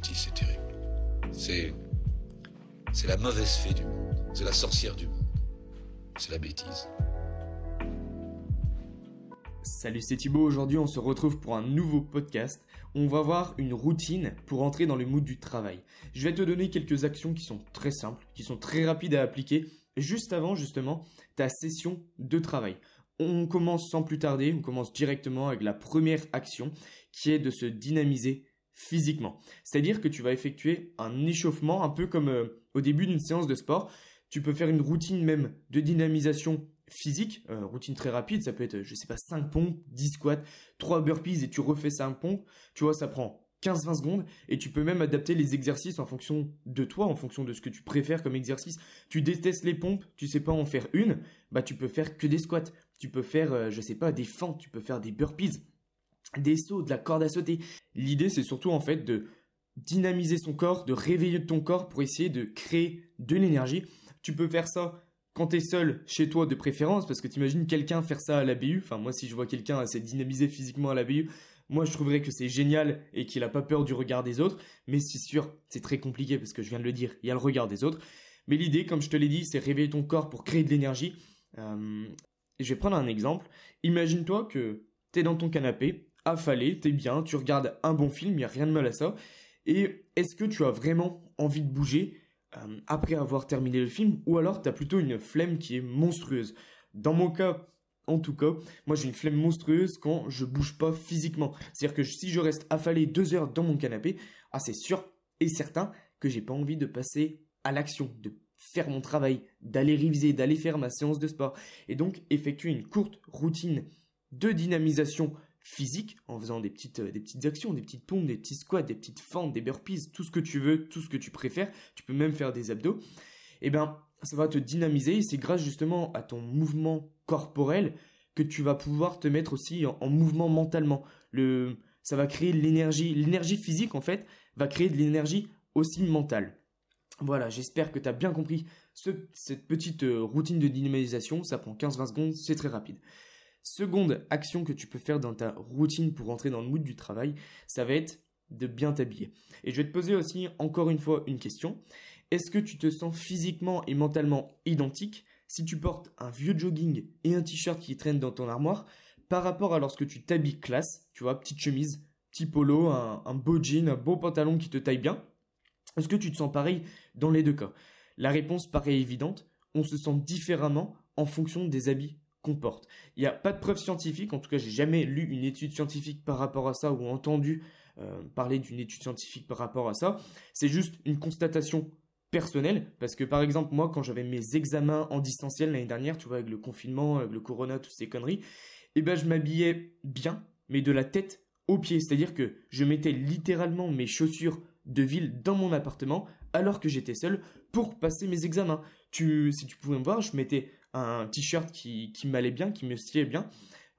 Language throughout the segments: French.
c'est terrible. C'est. C'est la mauvaise fée du monde. C'est la sorcière du monde. C'est la bêtise. Salut, c'est Thibaut. Aujourd'hui, on se retrouve pour un nouveau podcast. On va voir une routine pour entrer dans le mood du travail. Je vais te donner quelques actions qui sont très simples, qui sont très rapides à appliquer, juste avant justement ta session de travail. On commence sans plus tarder, on commence directement avec la première action qui est de se dynamiser physiquement. C'est-à-dire que tu vas effectuer un échauffement un peu comme euh, au début d'une séance de sport. Tu peux faire une routine même de dynamisation physique, euh, routine très rapide, ça peut être, je sais pas, 5 pompes, 10 squats, 3 burpees et tu refais 5 pompes. Tu vois, ça prend 15-20 secondes et tu peux même adapter les exercices en fonction de toi, en fonction de ce que tu préfères comme exercice. Tu détestes les pompes, tu sais pas en faire une, bah tu peux faire que des squats. Tu peux faire, euh, je sais pas, des fentes, tu peux faire des burpees, des sauts, de la corde à sauter. L'idée c'est surtout en fait de dynamiser son corps, de réveiller ton corps pour essayer de créer de l'énergie. Tu peux faire ça quand tu es seul chez toi de préférence, parce que tu imagines quelqu'un faire ça à la BU, enfin moi si je vois quelqu'un s'être dynamisé physiquement à la BU, moi, je trouverais que c'est génial et qu'il a pas peur du regard des autres. Mais c'est sûr, c'est très compliqué parce que je viens de le dire, il y a le regard des autres. Mais l'idée, comme je te l'ai dit, c'est réveiller ton corps pour créer de l'énergie. Euh, je vais prendre un exemple. Imagine-toi que tu es dans ton canapé, affalé, es bien, tu regardes un bon film, il n'y a rien de mal à ça. Et est-ce que tu as vraiment envie de bouger euh, après avoir terminé le film ou alors tu as plutôt une flemme qui est monstrueuse? Dans mon cas, en tout cas, moi j'ai une flemme monstrueuse quand je bouge pas physiquement. C'est-à-dire que si je reste affalé deux heures dans mon canapé, ah c'est sûr et certain que j'ai pas envie de passer à l'action, de faire mon travail, d'aller réviser, d'aller faire ma séance de sport. Et donc effectuer une courte routine de dynamisation physique en faisant des petites, euh, des petites actions, des petites pompes, des petits squats, des petites fentes, des burpees, tout ce que tu veux, tout ce que tu préfères. Tu peux même faire des abdos. Eh ben, ça va te dynamiser c'est grâce justement à ton mouvement corporel que tu vas pouvoir te mettre aussi en, mouvement mentalement. Le, ça va créer l'énergie, l'énergie physique en fait va créer de l'énergie aussi mentale. Voilà, j'espère que tu as bien compris cette petite euh, routine de dynamisation, ça prend 15-20 secondes, c'est très rapide. Seconde action que tu peux faire dans ta routine pour entrer dans le mood du travail, ça va être de bien t'habiller. Et je vais te poser aussi encore une fois une question. Est-ce que tu te sens physiquement et mentalement identique si tu portes un vieux jogging et un t-shirt qui traîne dans ton armoire par rapport à lorsque tu t'habilles classe, tu vois, petite chemise, petit polo, un, beau jean, un beau pantalon qui te taille bien? Est-ce que tu te sens pareil dans les deux cas? La réponse paraît évidente, on se sent différemment en fonction des habits Il n'y a pas de preuve scientifique, en tout cas j'ai jamais lu une étude scientifique par rapport à ça ou entendu euh, parler d'une étude scientifique par rapport à ça. C'est juste une constatation personnel parce que par exemple moi quand j'avais mes examens en distanciel l'année dernière tu vois avec le confinement avec le corona toutes ces conneries et eh ben je m'habillais bien mais de la tête aux pieds. C'est-à-dire que je mettais littéralement mes chaussures de ville dans mon appartement alors que j'étais seul pour passer mes examens. Si tu pouvais me voir je mettais un t-shirt qui, qui m'allait bien qui me stylait bien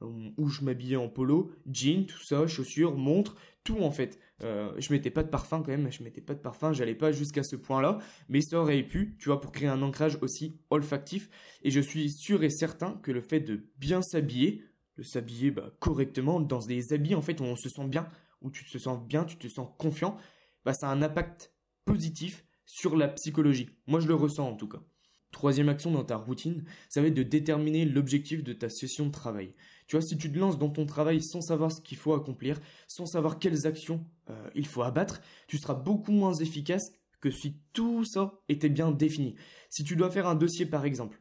euh, où je m'habillais en polo jean tout ça chaussures montre tout en fait euh, je mettais pas de parfum quand même, je mettais pas de parfum, j'allais pas jusqu'à ce point-là, mais ça aurait pu, tu vois, pour créer un ancrage aussi olfactif. Et je suis sûr et certain que le fait de bien s'habiller, de s'habiller bah, correctement dans des habits en fait où on se sent bien, où tu te sens bien, tu te sens confiant, bah ça a un impact positif sur la psychologie. Moi je le ressens en tout cas. Troisième action dans ta routine, ça va être de déterminer l'objectif de ta session de travail. Tu vois, si tu te lances dans ton travail sans savoir ce qu'il faut accomplir, sans savoir quelles actions euh, il faut abattre, tu seras beaucoup moins efficace que si tout ça était bien défini. Si tu dois faire un dossier par exemple,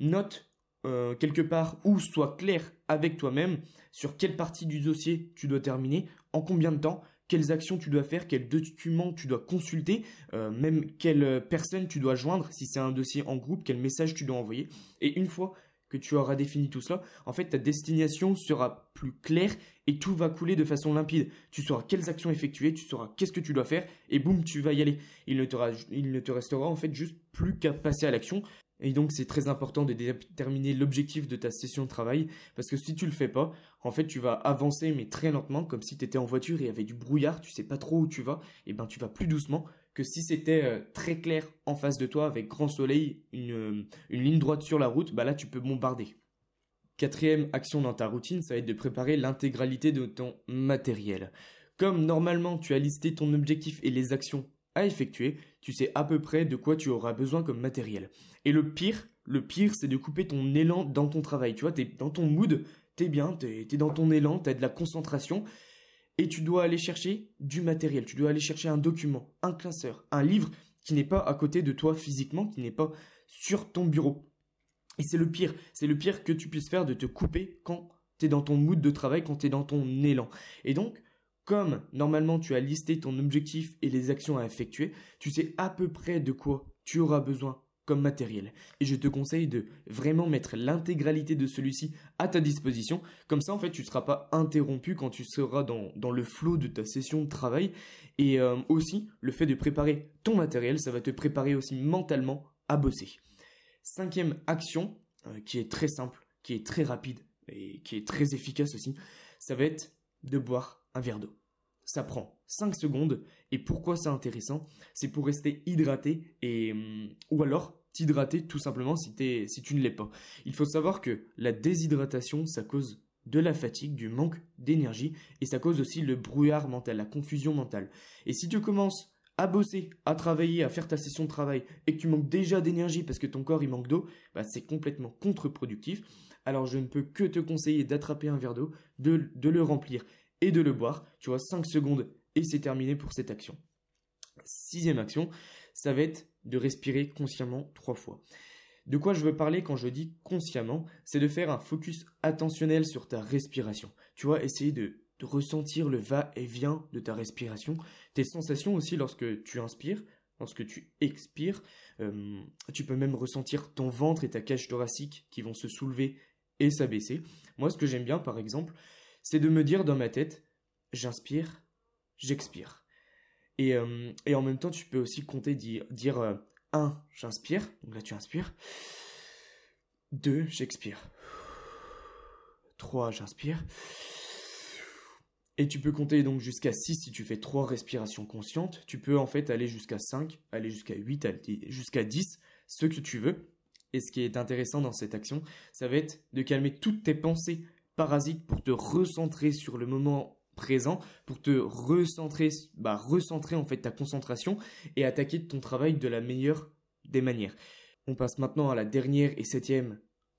note euh, quelque part ou sois clair avec toi-même sur quelle partie du dossier tu dois terminer, en combien de temps, quelles actions tu dois faire, quels documents tu dois consulter, euh, même quelle personne tu dois joindre si c'est un dossier en groupe, quel message tu dois envoyer. Et une fois que tu auras défini tout cela, en fait ta destination sera plus claire et tout va couler de façon limpide. Tu sauras quelles actions effectuer, tu sauras qu'est-ce que tu dois faire et boum, tu vas y aller. Il ne te restera en fait juste plus qu'à passer à l'action. Et donc c'est très important de déterminer l'objectif de ta session de travail parce que si tu le fais pas, en fait tu vas avancer mais très lentement comme si tu étais en voiture et il y avait du brouillard, tu sais pas trop où tu vas, et ben tu vas plus doucement que si c'était euh, très clair en face de toi avec grand soleil, une, euh, une ligne droite sur la route, bah là tu peux bombarder. Quatrième action dans ta routine, ça va être de préparer l'intégralité de ton matériel. comme normalement tu as listé ton objectif et les actions à effectuer, tu sais à peu près de quoi tu auras besoin comme matériel. Et le pire, le pire, c'est de couper ton élan dans ton travail. Tu vois, t'es dans ton mood, t'es bien, t'es es dans ton élan, t'as de la concentration, et tu dois aller chercher du matériel. Tu dois aller chercher un document, un classeur, un livre qui n'est pas à côté de toi physiquement, qui n'est pas sur ton bureau. Et c'est le pire, c'est le pire que tu puisses faire de te couper quand tu es dans ton mood de travail, quand tu es dans ton élan. Et donc, comme normalement tu as listé ton objectif et les actions à effectuer, tu sais à peu près de quoi tu auras besoin comme matériel. Et je te conseille de vraiment mettre l'intégralité de celui-ci à ta disposition. Comme ça, en fait, tu ne seras pas interrompu quand tu seras dans, dans le flot de ta session de travail. Et euh, aussi, le fait de préparer ton matériel, ça va te préparer aussi mentalement à bosser. Cinquième action, euh, qui est très simple, qui est très rapide et qui est très efficace aussi, ça va être de boire un verre d'eau. Ça prend 5 secondes et pourquoi c'est intéressant? C'est pour rester hydraté et hum, ou alors t'hydrater tout simplement si, tu ne l'es pas. Il faut savoir que la déshydratation, ça cause de la fatigue, du manque d'énergie et ça cause aussi le brouillard mental, la confusion mentale. Et si tu commences à bosser, à travailler, à faire ta session de travail et que tu manques déjà d'énergie parce que ton corps il manque d'eau, bah, c'est complètement contre-productif. Alors je ne peux que te conseiller d'attraper un verre d'eau, de, de le remplir et de le boire. Tu vois, 5 secondes et c'est terminé pour cette action. Sixième action, ça va être de respirer consciemment trois fois. De quoi je veux parler quand je dis consciemment, c'est de faire un focus attentionnel sur ta respiration. Tu vois, essayer de, ressentir le va-et-vient de ta respiration, tes sensations aussi lorsque tu inspires, lorsque tu expires. Euh, tu peux même ressentir ton ventre et ta cage thoracique qui vont se soulever et s'abaisser. Moi, ce que j'aime bien, par exemple, c'est de me dire dans ma tête, j'inspire, j'expire. Et, euh, en même temps, tu peux aussi compter dire, dire 1, euh, j'inspire, donc là tu inspires. 2, j'expire. 3, j'inspire. Et tu peux compter donc jusqu'à 6 si tu fais 3 respirations conscientes. Tu peux en fait aller jusqu'à 5, aller jusqu'à 8, jusqu'à 10, ce que tu veux. Et ce qui est intéressant dans cette action, ça va être de calmer toutes tes pensées parasites pour te recentrer sur le moment présent, pour te recentrer, bah, recentrer en fait ta concentration et attaquer ton travail de la meilleure des manières. On passe maintenant à la dernière et septième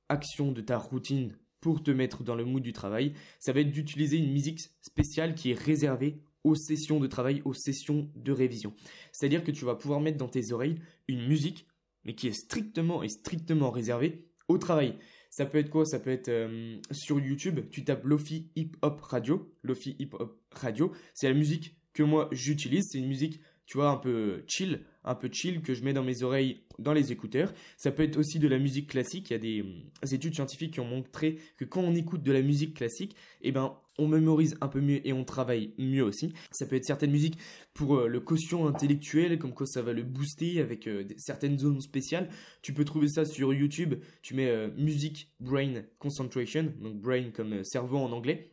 action de ta routine pour te mettre dans le mood du travail. Ça va être d'utiliser une musique spéciale qui est réservée aux sessions de travail, aux sessions de révision. C'est-à-dire que tu vas pouvoir mettre dans tes oreilles une musique, mais qui est strictement et strictement réservée au travail. Ça peut être quoi? Ça peut être euh, sur YouTube, tu tapes Lofi Hip Hop Radio. Lofi Hip Hop Radio, c'est la musique que moi j'utilise. C'est une musique, tu vois, un peu chill, un peu chill que je mets dans mes oreilles, dans les écouteurs. Ça peut être aussi de la musique classique. Il y a des, euh, études scientifiques qui ont montré que quand on écoute de la musique classique, eh ben, on mémorise un peu mieux et on travaille mieux aussi. Ça peut être certaines musiques pour euh, le quotient intellectuel, comme quoi ça va le booster avec euh, certaines zones spéciales. Tu peux trouver ça sur YouTube. Tu mets euh, musique brain concentration, donc brain comme cerveau en anglais.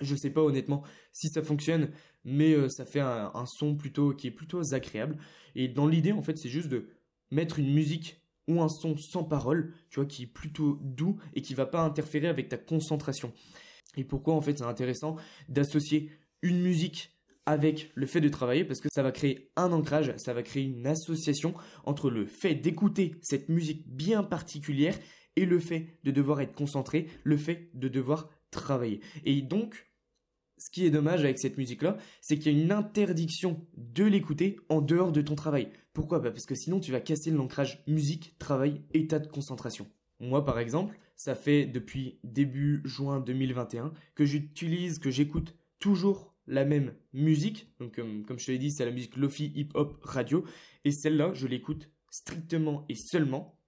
Je sais pas honnêtement si ça fonctionne, mais ça fait un, un, son plutôt qui est plutôt agréable. Et dans l'idée, en fait, c'est juste de mettre une musique ou un son sans parole, tu vois, qui est plutôt doux et qui va pas interférer avec ta concentration. Et pourquoi en fait c'est intéressant d'associer une musique avec le fait de travailler parce que ça va créer un ancrage, ça va créer une association entre le fait d'écouter cette musique bien particulière et le fait de devoir être concentré, le fait de devoir travailler. Et donc, ce qui est dommage avec cette musique-là, c'est qu'il y a une interdiction de l'écouter en dehors de ton travail. Pourquoi Parce que sinon tu vas casser l'ancrage musique, travail, état de concentration. Moi par exemple, ça fait depuis début juin 2021 que j'utilise, que j'écoute toujours la même musique. Donc, comme, je te l'ai dit, c'est la musique Lofi Hip Hop Radio. Et celle-là, je l'écoute strictement et seulement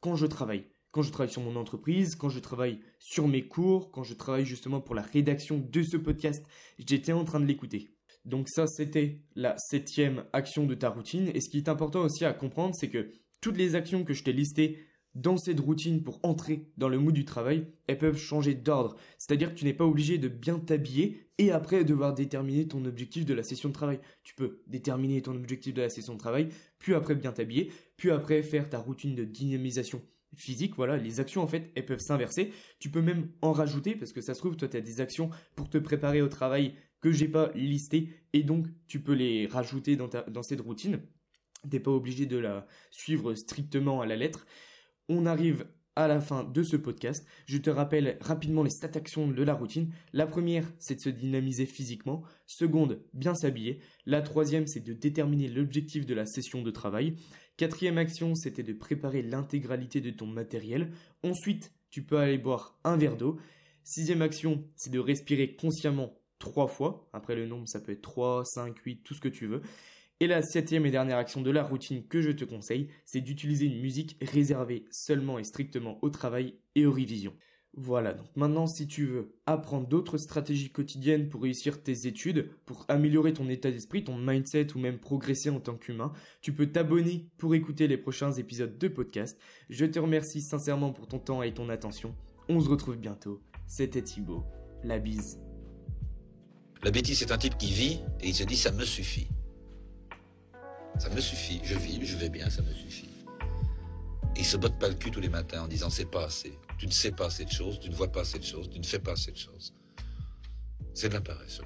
quand je travaille. Quand je travaille sur mon entreprise, quand je travaille sur mes cours, quand je travaille justement pour la rédaction de ce podcast, j'étais en train de l'écouter. Donc ça, c'était la septième action de ta routine. Et ce qui est important aussi à comprendre, c'est que toutes les actions que je t'ai listées dans cette routine pour entrer dans le mood du travail, elles peuvent changer d'ordre. C'est-à-dire que tu n'es pas obligé de bien t'habiller et après devoir déterminer ton objectif de la session de travail. Tu peux déterminer ton objectif de la session de travail, puis après bien t'habiller, puis après faire ta routine de dynamisation physique. Voilà, les actions en fait, elles peuvent s'inverser. Tu peux même en rajouter parce que ça se trouve, toi tu as des actions pour te préparer au travail que j'ai pas listées et donc tu peux les rajouter dans, ta, dans cette routine. T'es pas obligé de la suivre strictement à la lettre. On arrive à la fin de ce podcast. Je te rappelle rapidement les stats actions de la routine. La première, c'est de se dynamiser physiquement. Seconde, bien s'habiller. La troisième, c'est de déterminer l'objectif de la session de travail. Quatrième action, c'était de préparer l'intégralité de ton matériel. Ensuite, tu peux aller boire un verre d'eau. Sixième action, c'est de respirer consciemment trois fois. Après le nombre, ça peut être 3, 5, 8, tout ce que tu veux. Et la septième et dernière action de la routine que je te conseille, c'est d'utiliser une musique réservée seulement et strictement au travail et aux révisions. Voilà, donc maintenant si tu veux apprendre d'autres stratégies quotidiennes pour réussir tes études, pour améliorer ton état d'esprit, ton mindset ou même progresser en tant qu'humain, tu peux t'abonner pour écouter les prochains épisodes de podcast. Je te remercie sincèrement pour ton temps et ton attention. On se retrouve bientôt. C'était Thibaut. La bise. La bêtise, c'est un type qui vit et il se dit ça me suffit. Ça me suffit, je vis, je vais bien, ça me suffit. Et il se botte pas le cul tous les matins en disant c'est pas assez. Tu ne sais pas cette chose, tu ne vois pas cette chose, tu ne fais pas cette chose. C'est de la paresse.